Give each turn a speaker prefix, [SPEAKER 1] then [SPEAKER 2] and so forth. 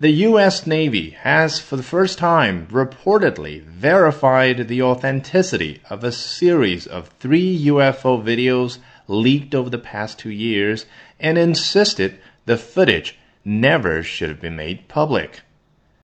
[SPEAKER 1] The U.S. Navy has for the first time reportedly verified the authenticity of a series of three UFO videos leaked over the past two years and insisted the footage never should have been made public.